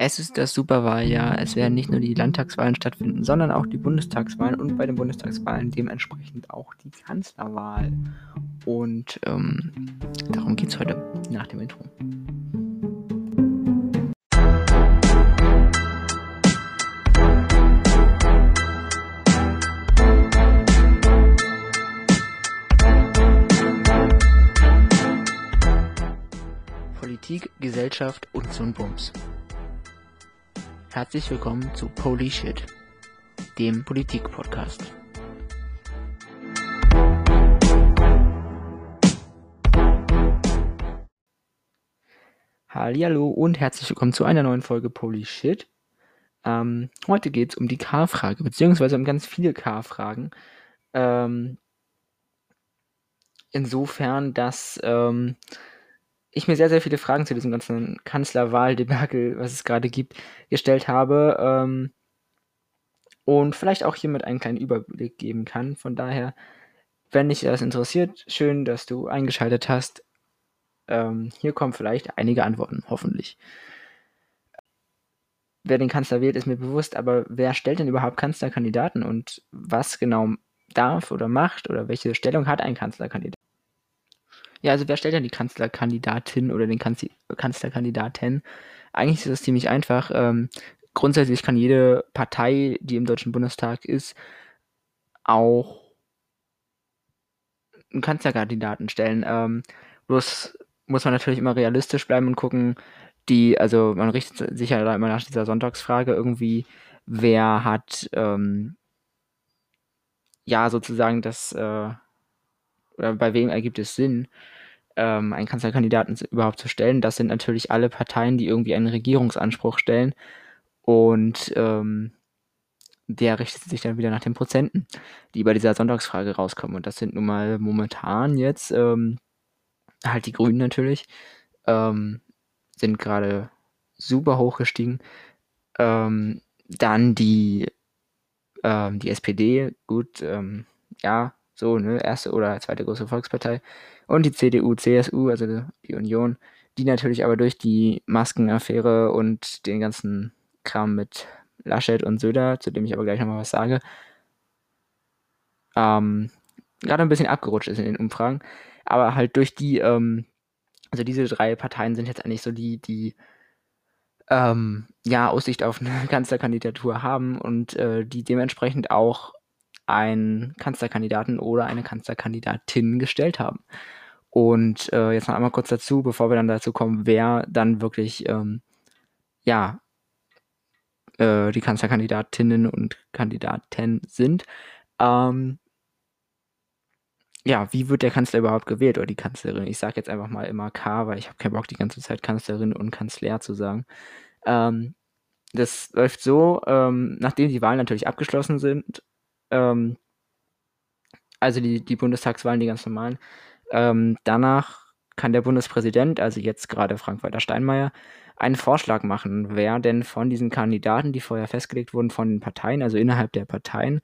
Es ist das Superwahljahr. Es werden nicht nur die Landtagswahlen stattfinden, sondern auch die Bundestagswahlen und bei den Bundestagswahlen dementsprechend auch die Kanzlerwahl. Und ähm, darum geht es heute nach dem Intro. Politik, Gesellschaft und so'n Bums. Herzlich willkommen zu Poly Shit, dem Politik-Podcast. Hallo und herzlich willkommen zu einer neuen Folge Poly Shit. Ähm, heute geht es um die K-Frage, beziehungsweise um ganz viele K-Fragen. Ähm, insofern, dass ähm, ich mir sehr, sehr viele Fragen zu diesem ganzen Kanzlerwahl-Debakel, was es gerade gibt, gestellt habe. Ähm, und vielleicht auch hiermit einen kleinen Überblick geben kann. Von daher, wenn dich das interessiert, schön, dass du eingeschaltet hast. Ähm, hier kommen vielleicht einige Antworten, hoffentlich. Wer den Kanzler wählt, ist mir bewusst, aber wer stellt denn überhaupt Kanzlerkandidaten und was genau darf oder macht oder welche Stellung hat ein Kanzlerkandidat? Ja, also wer stellt denn die Kanzlerkandidatin oder den Kanzler Kanzlerkandidaten? Eigentlich ist das ziemlich einfach. Ähm, grundsätzlich kann jede Partei, die im Deutschen Bundestag ist, auch einen Kanzlerkandidaten stellen. Ähm, bloß muss man natürlich immer realistisch bleiben und gucken, die, also man richtet sich ja da immer nach dieser Sonntagsfrage irgendwie, wer hat ähm, ja sozusagen das äh, oder bei wem ergibt es Sinn, ähm, einen Kanzlerkandidaten überhaupt zu stellen. Das sind natürlich alle Parteien, die irgendwie einen Regierungsanspruch stellen. Und ähm, der richtet sich dann wieder nach den Prozenten, die bei dieser Sonntagsfrage rauskommen. Und das sind nun mal momentan jetzt ähm, halt die Grünen natürlich, ähm, sind gerade super hoch gestiegen. Ähm, dann die, ähm, die SPD, gut, ähm, ja, so, ne, erste oder zweite große Volkspartei. Und die CDU, CSU, also die Union, die natürlich aber durch die Maskenaffäre und den ganzen Kram mit Laschet und Söder, zu dem ich aber gleich nochmal was sage, ähm, gerade ein bisschen abgerutscht ist in den Umfragen. Aber halt durch die, ähm, also diese drei Parteien sind jetzt eigentlich so die, die ähm, ja Aussicht auf eine Kanzlerkandidatur haben und äh, die dementsprechend auch einen Kanzlerkandidaten oder eine Kanzlerkandidatin gestellt haben. Und äh, jetzt noch einmal kurz dazu, bevor wir dann dazu kommen, wer dann wirklich ähm, ja äh, die Kanzlerkandidatinnen und Kandidaten sind. Ähm, ja, wie wird der Kanzler überhaupt gewählt oder die Kanzlerin? Ich sage jetzt einfach mal immer K, weil ich habe keinen Bock, die ganze Zeit Kanzlerin und Kanzler zu sagen. Ähm, das läuft so, ähm, nachdem die Wahlen natürlich abgeschlossen sind, ähm, also die, die Bundestagswahlen, die ganz normalen. Ähm, danach kann der Bundespräsident, also jetzt gerade Frank-Walter Steinmeier, einen Vorschlag machen, wer denn von diesen Kandidaten, die vorher festgelegt wurden von den Parteien, also innerhalb der Parteien,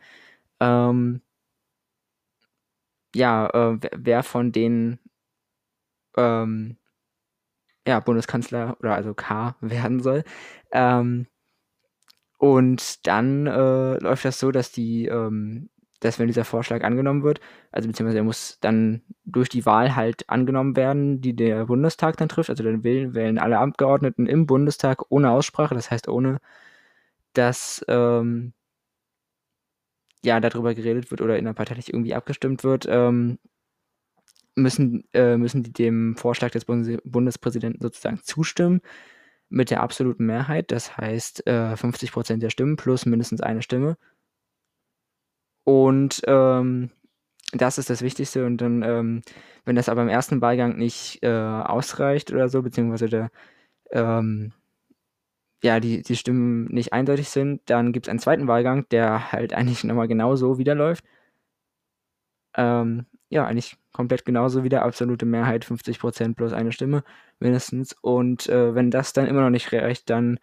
ähm, ja, äh, wer von den ähm, ja, Bundeskanzler oder also K werden soll. Ähm, und dann äh, läuft das so, dass die, ähm, dass wenn dieser Vorschlag angenommen wird, also beziehungsweise er muss dann durch die Wahl halt angenommen werden, die der Bundestag dann trifft. Also dann wählen, wählen alle Abgeordneten im Bundestag ohne Aussprache, das heißt ohne, dass ähm, ja darüber geredet wird oder innerparteilich irgendwie abgestimmt wird, ähm, müssen, äh, müssen die dem Vorschlag des Bundes Bundespräsidenten sozusagen zustimmen mit der absoluten Mehrheit, das heißt äh, 50% der Stimmen plus mindestens eine Stimme. Und ähm, das ist das Wichtigste. Und dann, ähm, wenn das aber im ersten Wahlgang nicht äh, ausreicht oder so, beziehungsweise der, ähm, ja, die, die Stimmen nicht eindeutig sind, dann gibt es einen zweiten Wahlgang, der halt eigentlich nochmal genauso wieder läuft. Ähm, ja, eigentlich komplett genauso wieder, absolute Mehrheit, 50% plus eine Stimme mindestens. Und äh, wenn das dann immer noch nicht reicht, dann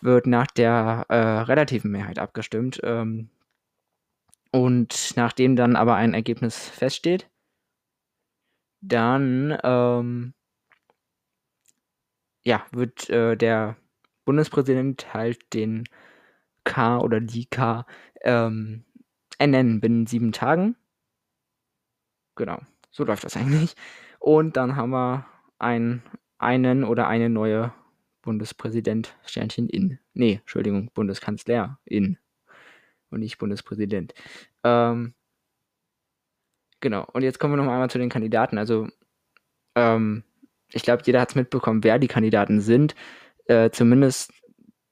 wird nach der äh, relativen Mehrheit abgestimmt. Ähm, und nachdem dann aber ein Ergebnis feststeht, dann ähm, ja, wird äh, der Bundespräsident halt den K oder die K ähm, ernennen binnen sieben Tagen. Genau, so läuft das eigentlich. Und dann haben wir ein, einen oder eine neue Bundespräsident, Sternchen in. Nee, Entschuldigung, Bundeskanzlerin und nicht Bundespräsident. Ähm, genau, und jetzt kommen wir noch einmal zu den Kandidaten. Also, ähm, ich glaube, jeder hat es mitbekommen, wer die Kandidaten sind. Äh, zumindest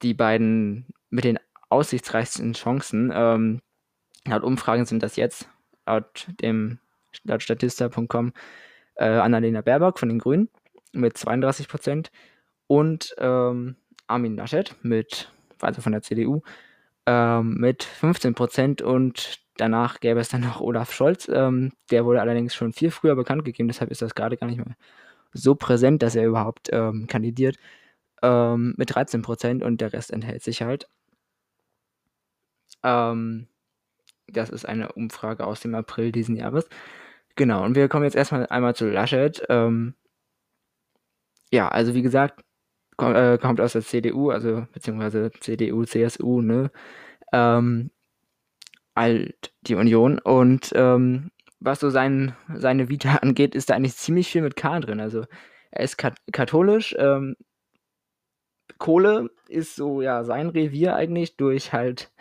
die beiden mit den aussichtsreichsten Chancen. Ähm, laut Umfragen sind das jetzt, laut dem laut Statista.com, äh, Annalena Baerbock von den Grünen mit 32 Prozent und ähm, Armin Laschet mit, also von der CDU, ähm, mit 15 Prozent und danach gäbe es dann noch Olaf Scholz. Ähm, der wurde allerdings schon viel früher bekannt gegeben, deshalb ist das gerade gar nicht mehr so präsent, dass er überhaupt ähm, kandidiert. Ähm, mit 13 Prozent und der Rest enthält sich halt. Ähm, das ist eine Umfrage aus dem April diesen Jahres. Genau, und wir kommen jetzt erstmal einmal zu Laschet. Ähm, ja, also wie gesagt, komm, äh, kommt aus der CDU, also beziehungsweise CDU, CSU, ne? Ähm, alt die Union. Und ähm, was so sein, seine Vita angeht, ist da eigentlich ziemlich viel mit K drin. Also er ist kat katholisch. Ähm, Kohle ist so ja sein Revier eigentlich durch halt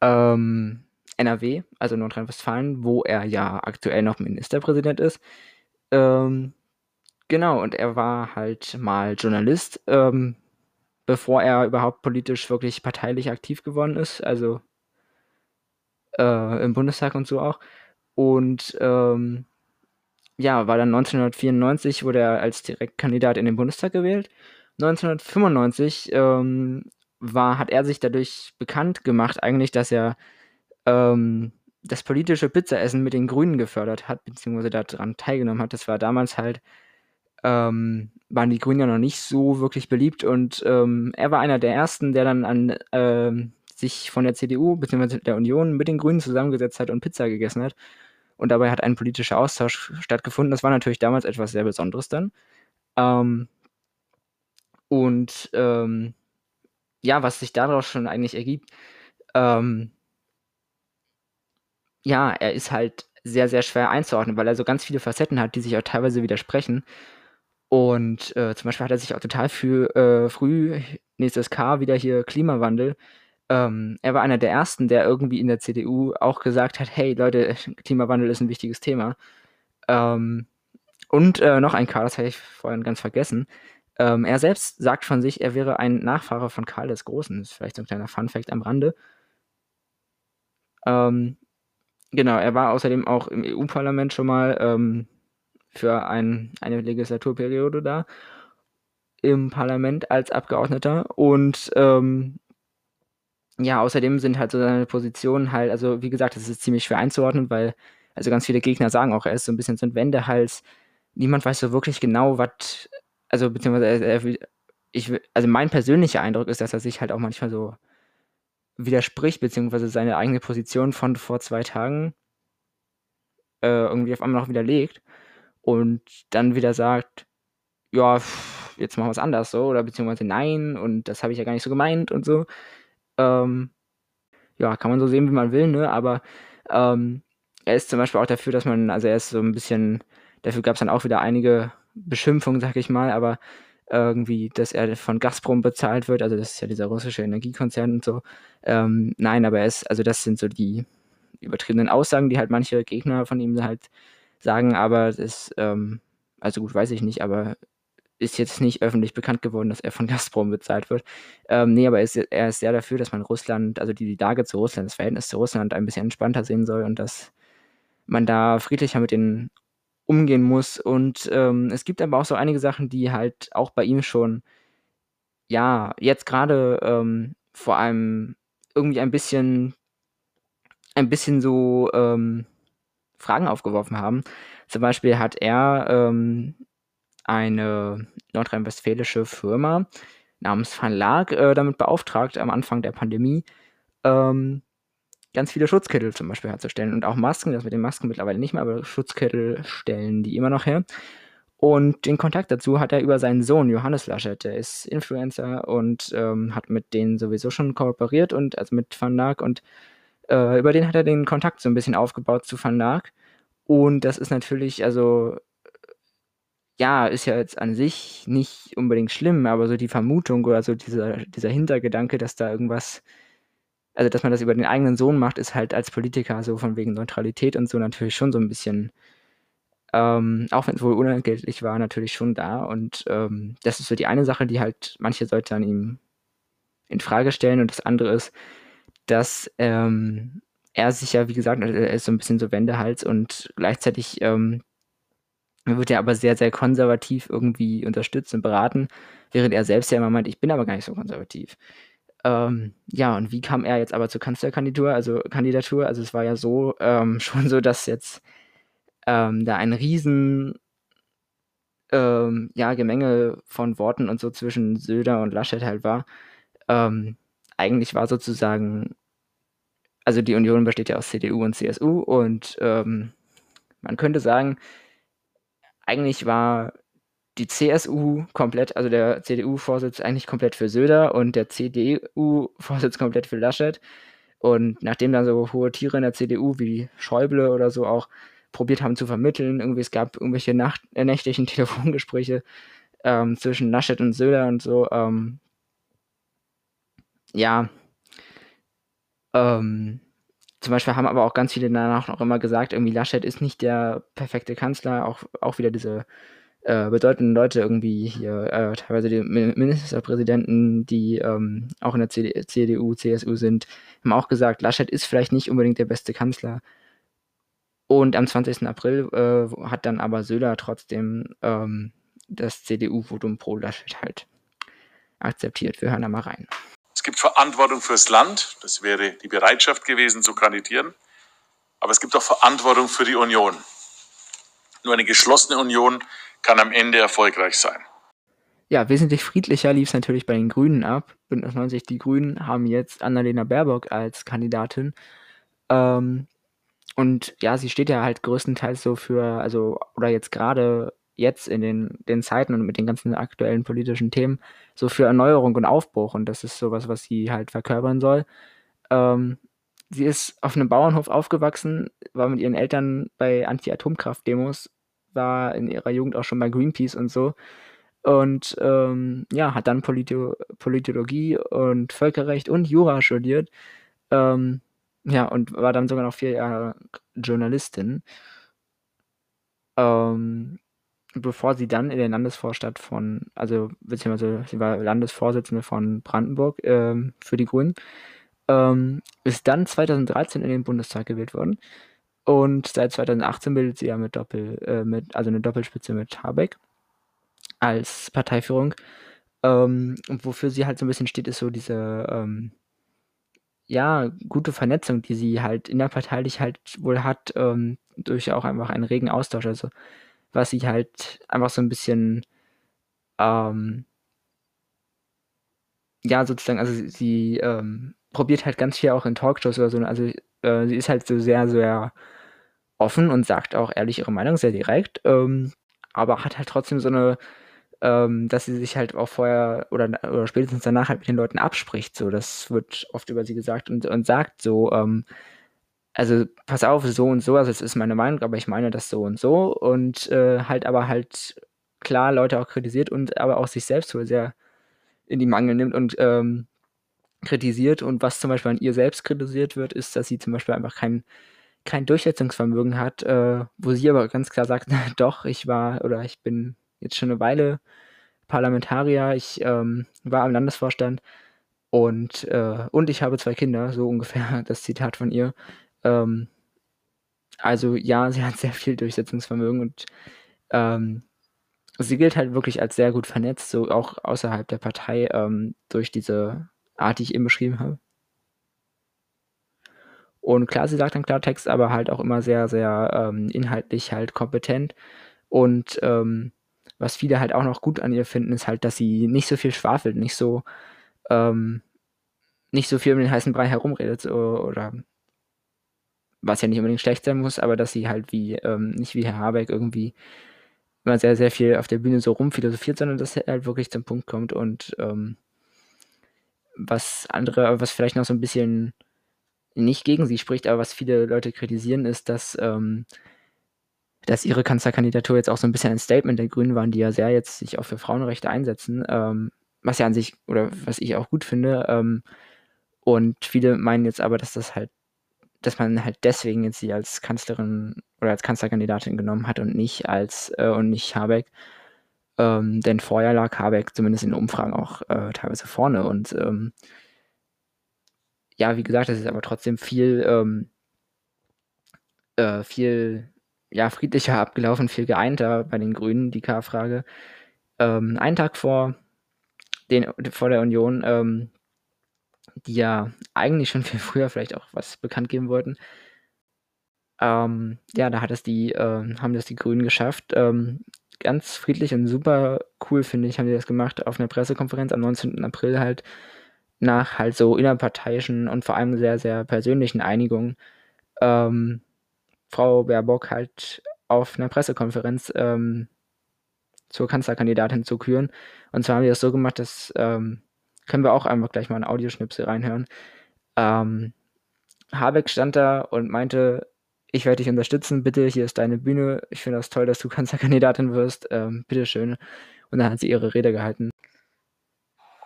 ähm, NRW, also Nordrhein-Westfalen, wo er ja aktuell noch Ministerpräsident ist. Ähm, genau, und er war halt mal Journalist, ähm, bevor er überhaupt politisch wirklich parteilich aktiv geworden ist, also äh, im Bundestag und so auch. Und ähm, ja, war dann 1994, wurde er als Direktkandidat in den Bundestag gewählt. 1995 ähm, war, hat er sich dadurch bekannt gemacht, eigentlich, dass er ähm, das politische Pizzaessen mit den Grünen gefördert hat, beziehungsweise daran teilgenommen hat. Das war damals halt, ähm, waren die Grünen ja noch nicht so wirklich beliebt und ähm, er war einer der ersten, der dann an ähm, sich von der CDU bzw. der Union mit den Grünen zusammengesetzt hat und Pizza gegessen hat. Und dabei hat ein politischer Austausch stattgefunden. Das war natürlich damals etwas sehr Besonderes dann. Ähm, und ähm, ja, was sich daraus schon eigentlich ergibt, ähm, ja, er ist halt sehr, sehr schwer einzuordnen, weil er so ganz viele Facetten hat, die sich auch teilweise widersprechen. Und äh, zum Beispiel hat er sich auch total für äh, früh, nächstes K, wieder hier Klimawandel. Ähm, er war einer der ersten, der irgendwie in der CDU auch gesagt hat, hey Leute, Klimawandel ist ein wichtiges Thema. Ähm, und äh, noch ein K, das hatte ich vorhin ganz vergessen. Ähm, er selbst sagt von sich, er wäre ein Nachfahre von Karl des Großen. Das ist vielleicht so ein kleiner Fun-Fact am Rande. Ähm, genau, er war außerdem auch im EU-Parlament schon mal ähm, für ein, eine Legislaturperiode da im Parlament als Abgeordneter und ähm, ja, außerdem sind halt so seine Positionen halt, also wie gesagt, das ist ziemlich schwer einzuordnen, weil also ganz viele Gegner sagen auch, er ist so ein bisschen so ein Wendehals. Niemand weiß so wirklich genau, was also beziehungsweise er, er, ich, also mein persönlicher Eindruck ist, dass er sich halt auch manchmal so widerspricht, beziehungsweise seine eigene Position von vor zwei Tagen äh, irgendwie auf einmal noch widerlegt und dann wieder sagt, ja, jetzt machen wir es anders so, oder beziehungsweise nein, und das habe ich ja gar nicht so gemeint und so. Ähm, ja, kann man so sehen, wie man will, ne? Aber ähm, er ist zum Beispiel auch dafür, dass man, also er ist so ein bisschen, dafür gab es dann auch wieder einige Beschimpfung, sag ich mal, aber irgendwie, dass er von Gazprom bezahlt wird, also das ist ja dieser russische Energiekonzern und so. Ähm, nein, aber er ist, also das sind so die übertriebenen Aussagen, die halt manche Gegner von ihm halt sagen, aber das, ähm, also gut, weiß ich nicht, aber ist jetzt nicht öffentlich bekannt geworden, dass er von Gazprom bezahlt wird. Ähm, nee, aber er ist, er ist sehr dafür, dass man Russland, also die, die Lage zu Russland, das Verhältnis zu Russland ein bisschen entspannter sehen soll und dass man da friedlicher mit den umgehen muss. Und ähm, es gibt aber auch so einige Sachen, die halt auch bei ihm schon, ja, jetzt gerade ähm, vor allem irgendwie ein bisschen, ein bisschen so ähm, Fragen aufgeworfen haben. Zum Beispiel hat er ähm, eine nordrhein-westfälische Firma namens Verlag äh, damit beauftragt, am Anfang der Pandemie ähm, ganz viele Schutzkittel zum Beispiel herzustellen und auch Masken, das mit den Masken mittlerweile nicht mehr, aber Schutzkittel stellen die immer noch her. Und den Kontakt dazu hat er über seinen Sohn Johannes Laschet. Der ist Influencer und ähm, hat mit denen sowieso schon kooperiert und also mit Van Naak und äh, über den hat er den Kontakt so ein bisschen aufgebaut zu Van Naak. Und das ist natürlich, also ja, ist ja jetzt an sich nicht unbedingt schlimm, aber so die Vermutung oder so dieser, dieser Hintergedanke, dass da irgendwas, also dass man das über den eigenen Sohn macht, ist halt als Politiker so von wegen Neutralität und so natürlich schon so ein bisschen ähm, auch wenn es wohl unentgeltlich war, natürlich schon da. Und ähm, das ist so die eine Sache, die halt manche Leute an ihm in Frage stellen. Und das andere ist, dass ähm, er sich ja, wie gesagt, er ist so ein bisschen so Wendehals und gleichzeitig ähm, wird er aber sehr, sehr konservativ irgendwie unterstützt und beraten, während er selbst ja immer meint, ich bin aber gar nicht so konservativ. Ähm, ja, und wie kam er jetzt aber zur Kanzlerkandidatur? Also Kandidatur, also es war ja so ähm, schon so, dass jetzt ähm, da ein riesen ähm, ja, Gemenge von Worten und so zwischen Söder und Laschet halt war. Ähm, eigentlich war sozusagen, also die Union besteht ja aus CDU und CSU und ähm, man könnte sagen, eigentlich war die CSU komplett, also der CDU-Vorsitz eigentlich komplett für Söder und der CDU-Vorsitz komplett für Laschet. Und nachdem dann so hohe Tiere in der CDU wie Schäuble oder so auch probiert haben zu vermitteln. Irgendwie es gab irgendwelche Nacht, äh, nächtlichen Telefongespräche ähm, zwischen Laschet und Söder und so. Ähm, ja. Ähm, zum Beispiel haben aber auch ganz viele danach noch immer gesagt, irgendwie Laschet ist nicht der perfekte Kanzler. Auch, auch wieder diese äh, bedeutenden Leute irgendwie hier, äh, teilweise die Ministerpräsidenten, die ähm, auch in der CD CDU, CSU sind, haben auch gesagt, Laschet ist vielleicht nicht unbedingt der beste Kanzler. Und am 20. April äh, hat dann aber Söder trotzdem ähm, das CDU-Votum pro Laschet halt akzeptiert. Wir hören da mal rein. Es gibt Verantwortung fürs Land, das wäre die Bereitschaft gewesen zu kandidieren, aber es gibt auch Verantwortung für die Union. Nur eine geschlossene Union kann am Ende erfolgreich sein. Ja, wesentlich friedlicher lief es natürlich bei den Grünen ab. Bündnis 90, die Grünen haben jetzt Annalena Baerbock als Kandidatin. Ähm, und ja, sie steht ja halt größtenteils so für, also, oder jetzt gerade jetzt in den, den Zeiten und mit den ganzen aktuellen politischen Themen, so für Erneuerung und Aufbruch. Und das ist sowas, was sie halt verkörpern soll. Ähm, sie ist auf einem Bauernhof aufgewachsen, war mit ihren Eltern bei Anti-Atomkraft-Demos, war in ihrer Jugend auch schon bei Greenpeace und so. Und ähm, ja, hat dann Polito Politologie und Völkerrecht und Jura studiert. Ähm, ja, und war dann sogar noch vier Jahre Journalistin. Ähm, bevor sie dann in den Landesvorstand von, also beziehungsweise sie war Landesvorsitzende von Brandenburg ähm, für die Grünen, ähm, ist dann 2013 in den Bundestag gewählt worden. Und seit 2018 bildet sie ja mit Doppel, äh, mit, also eine Doppelspitze mit Habeck als Parteiführung. Ähm, wofür sie halt so ein bisschen steht, ist so diese ähm, ja, gute Vernetzung, die sie halt innerparteilich halt wohl hat, ähm, durch auch einfach einen regen Austausch. Also, was sie halt einfach so ein bisschen, ähm ja, sozusagen, also sie, sie ähm, probiert halt ganz viel auch in Talkshows oder so. Also, äh, sie ist halt so sehr, sehr offen und sagt auch ehrlich ihre Meinung, sehr direkt, ähm, aber hat halt trotzdem so eine ähm, dass sie sich halt auch vorher oder, oder spätestens danach halt mit den Leuten abspricht. So, das wird oft über sie gesagt und, und sagt so, ähm, also pass auf, so und so, also es ist meine Meinung, aber ich meine das so und so und äh, halt aber halt klar Leute auch kritisiert und aber auch sich selbst so sehr in die Mangel nimmt und ähm, kritisiert und was zum Beispiel an ihr selbst kritisiert wird, ist, dass sie zum Beispiel einfach kein, kein Durchsetzungsvermögen hat, äh, wo sie aber ganz klar sagt, doch, ich war oder ich bin jetzt schon eine Weile Parlamentarier. Ich ähm, war im Landesvorstand und, äh, und ich habe zwei Kinder, so ungefähr das Zitat von ihr. Ähm, also ja, sie hat sehr viel Durchsetzungsvermögen und ähm, sie gilt halt wirklich als sehr gut vernetzt, so auch außerhalb der Partei ähm, durch diese Art, die ich eben beschrieben habe. Und klar, sie sagt dann Klartext, aber halt auch immer sehr, sehr ähm, inhaltlich halt kompetent und ähm, was viele halt auch noch gut an ihr finden, ist halt, dass sie nicht so viel schwafelt, nicht so, ähm, nicht so viel um den heißen Brei herumredet so, oder was ja nicht unbedingt schlecht sein muss, aber dass sie halt wie, ähm, nicht wie Herr Habeck irgendwie immer sehr, sehr viel auf der Bühne so rumphilosophiert, sondern dass er halt wirklich zum Punkt kommt und ähm, was andere, was vielleicht noch so ein bisschen nicht gegen sie spricht, aber was viele Leute kritisieren, ist, dass, ähm, dass ihre Kanzlerkandidatur jetzt auch so ein bisschen ein Statement der Grünen waren, die ja sehr jetzt sich auch für Frauenrechte einsetzen, ähm, was ja an sich, oder was ich auch gut finde. Ähm, und viele meinen jetzt aber, dass das halt, dass man halt deswegen jetzt sie als Kanzlerin oder als Kanzlerkandidatin genommen hat und nicht als äh, und nicht Habeck. Ähm, denn vorher lag Habeck zumindest in Umfragen auch äh, teilweise vorne und ähm, ja, wie gesagt, es ist aber trotzdem viel, ähm, äh, viel ja, friedlicher abgelaufen, viel geeinter bei den Grünen, die K-Frage. Ähm, einen Tag vor, den, vor der Union, ähm, die ja eigentlich schon viel früher vielleicht auch was bekannt geben wollten. Ähm, ja, da hat es die, äh, haben das die Grünen geschafft. Ähm, ganz friedlich und super cool, finde ich, haben die das gemacht auf einer Pressekonferenz am 19. April halt nach halt so innerparteiischen und vor allem sehr, sehr persönlichen Einigungen ähm, Frau Baerbock halt auf einer Pressekonferenz ähm, zur Kanzlerkandidatin zu küren. Und zwar haben wir das so gemacht, dass ähm, können wir auch einfach gleich mal einen Audioschnipsel reinhören. Ähm, Habeck stand da und meinte, ich werde dich unterstützen, bitte, hier ist deine Bühne. Ich finde das toll, dass du Kanzlerkandidatin wirst. Ähm, bitteschön. Und dann hat sie ihre Rede gehalten.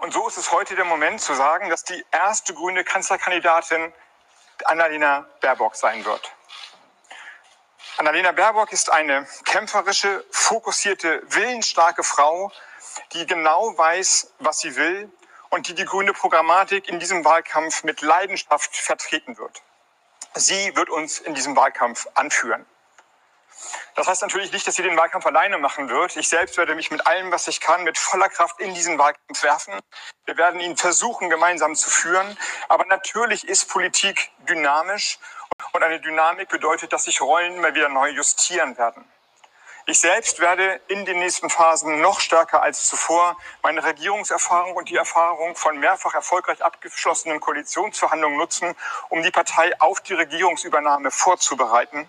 Und so ist es heute der Moment zu sagen, dass die erste grüne Kanzlerkandidatin Annalena Baerbock sein wird. Annalena Baerbock ist eine kämpferische, fokussierte, willensstarke Frau, die genau weiß, was sie will und die die grüne Programmatik in diesem Wahlkampf mit Leidenschaft vertreten wird. Sie wird uns in diesem Wahlkampf anführen. Das heißt natürlich nicht, dass sie den Wahlkampf alleine machen wird. Ich selbst werde mich mit allem, was ich kann, mit voller Kraft in diesen Wahlkampf werfen. Wir werden ihn versuchen, gemeinsam zu führen. Aber natürlich ist Politik dynamisch und eine Dynamik bedeutet, dass sich Rollen immer wieder neu justieren werden. Ich selbst werde in den nächsten Phasen noch stärker als zuvor meine Regierungserfahrung und die Erfahrung von mehrfach erfolgreich abgeschlossenen Koalitionsverhandlungen nutzen, um die Partei auf die Regierungsübernahme vorzubereiten.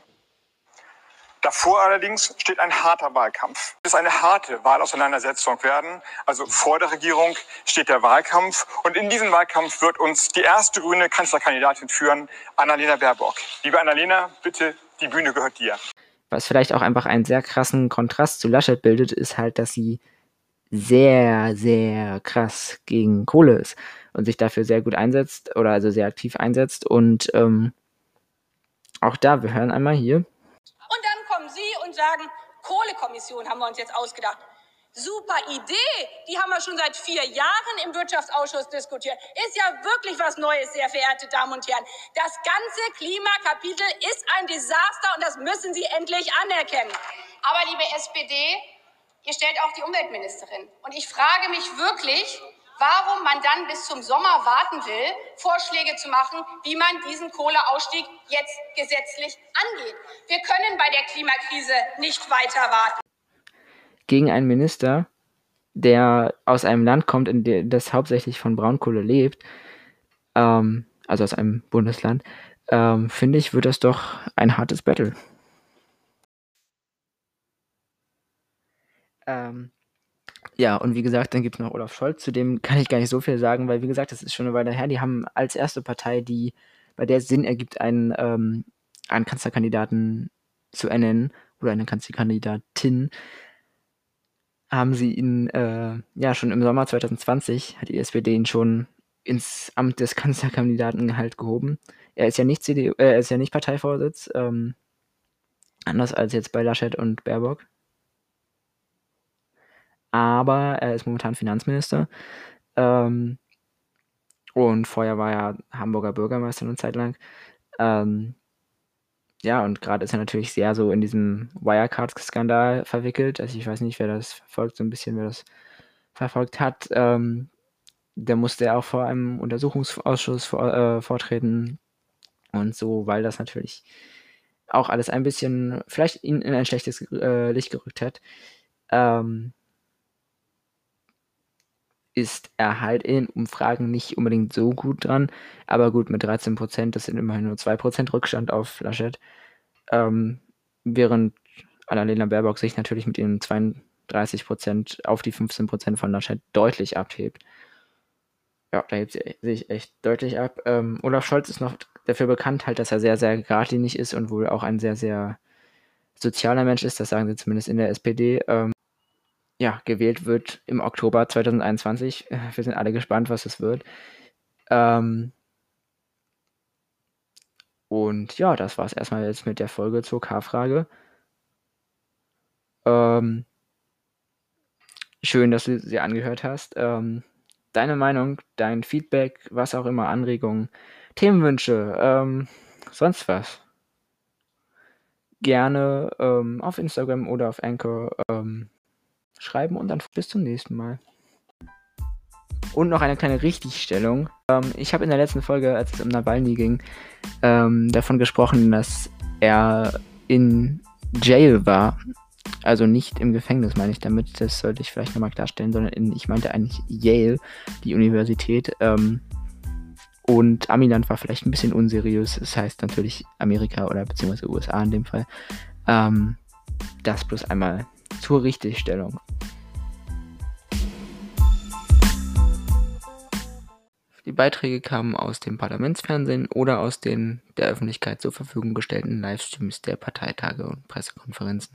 Davor allerdings steht ein harter Wahlkampf. Es ist eine harte Wahlauseinandersetzung werden. Also vor der Regierung steht der Wahlkampf. Und in diesem Wahlkampf wird uns die erste grüne Kanzlerkandidatin führen, Annalena Baerbock. Liebe Annalena, bitte, die Bühne gehört dir. Was vielleicht auch einfach einen sehr krassen Kontrast zu Laschet bildet, ist halt, dass sie sehr, sehr krass gegen Kohle ist und sich dafür sehr gut einsetzt oder also sehr aktiv einsetzt. Und ähm, auch da, wir hören einmal hier sagen, Kohlekommission haben wir uns jetzt ausgedacht. Super Idee, die haben wir schon seit vier Jahren im Wirtschaftsausschuss diskutiert. Ist ja wirklich was Neues, sehr verehrte Damen und Herren. Das ganze Klimakapitel ist ein Desaster und das müssen Sie endlich anerkennen. Aber liebe SPD, ihr stellt auch die Umweltministerin. Und ich frage mich wirklich, warum man dann bis zum Sommer warten will, Vorschläge zu machen, wie man diesen Kohleausstieg jetzt gesetzlich angeht. Wir können bei der Klimakrise nicht weiter warten. Gegen einen Minister, der aus einem Land kommt, in dem das hauptsächlich von Braunkohle lebt, ähm, also aus einem Bundesland, ähm, finde ich, wird das doch ein hartes Battle. Ähm, ja, und wie gesagt, dann gibt es noch Olaf Scholz, zu dem kann ich gar nicht so viel sagen, weil wie gesagt, das ist schon eine Weile her. Die haben als erste Partei, die bei der es Sinn ergibt, einen, ähm, einen Kanzlerkandidaten zu ernennen oder eine Kanzlerkandidatin, haben sie ihn äh, ja schon im Sommer 2020 hat die SPD ihn schon ins Amt des Kanzlerkandidaten halt gehoben. Er ist ja nicht CDU, äh, er ist ja nicht Parteivorsitz, ähm, anders als jetzt bei Laschet und Baerbock aber er ist momentan Finanzminister. Ähm, und vorher war er Hamburger Bürgermeister eine Zeit lang. Ähm, ja, und gerade ist er natürlich sehr so in diesem Wirecard-Skandal verwickelt. Also ich weiß nicht, wer das verfolgt, so ein bisschen, wer das verfolgt hat. Ähm, der musste auch vor einem Untersuchungsausschuss vor, äh, vortreten. Und so, weil das natürlich auch alles ein bisschen vielleicht ihn in ein schlechtes äh, Licht gerückt hat. Ähm, ist er halt in Umfragen nicht unbedingt so gut dran. Aber gut, mit 13 Prozent, das sind immerhin nur 2 Prozent Rückstand auf Laschet. Ähm, während Annalena Baerbock sich natürlich mit ihren 32 Prozent auf die 15 Prozent von Laschet deutlich abhebt. Ja, da hebt sie sich echt deutlich ab. Ähm, Olaf Scholz ist noch dafür bekannt, halt, dass er sehr, sehr geradlinig ist und wohl auch ein sehr, sehr sozialer Mensch ist. Das sagen sie zumindest in der SPD. Ähm, ja, gewählt wird im Oktober 2021. Wir sind alle gespannt, was es wird. Ähm, und ja, das war es erstmal jetzt mit der Folge zur K-Frage. Ähm, schön, dass du sie angehört hast. Ähm, deine Meinung, dein Feedback, was auch immer, Anregungen, Themenwünsche, ähm, sonst was. Gerne ähm, auf Instagram oder auf Anchor ähm, schreiben und dann bis zum nächsten Mal. Und noch eine kleine Richtigstellung. Ähm, ich habe in der letzten Folge, als es um Nawalny ging, ähm, davon gesprochen, dass er in Jail war. Also nicht im Gefängnis, meine ich damit. Das sollte ich vielleicht nochmal klarstellen, sondern in, ich meinte eigentlich Yale, die Universität. Ähm, und Amiland war vielleicht ein bisschen unseriös. Das heißt natürlich Amerika oder beziehungsweise USA in dem Fall. Ähm, das bloß einmal zur Richtigstellung. Die Beiträge kamen aus dem Parlamentsfernsehen oder aus den der Öffentlichkeit zur Verfügung gestellten Livestreams der Parteitage und Pressekonferenzen.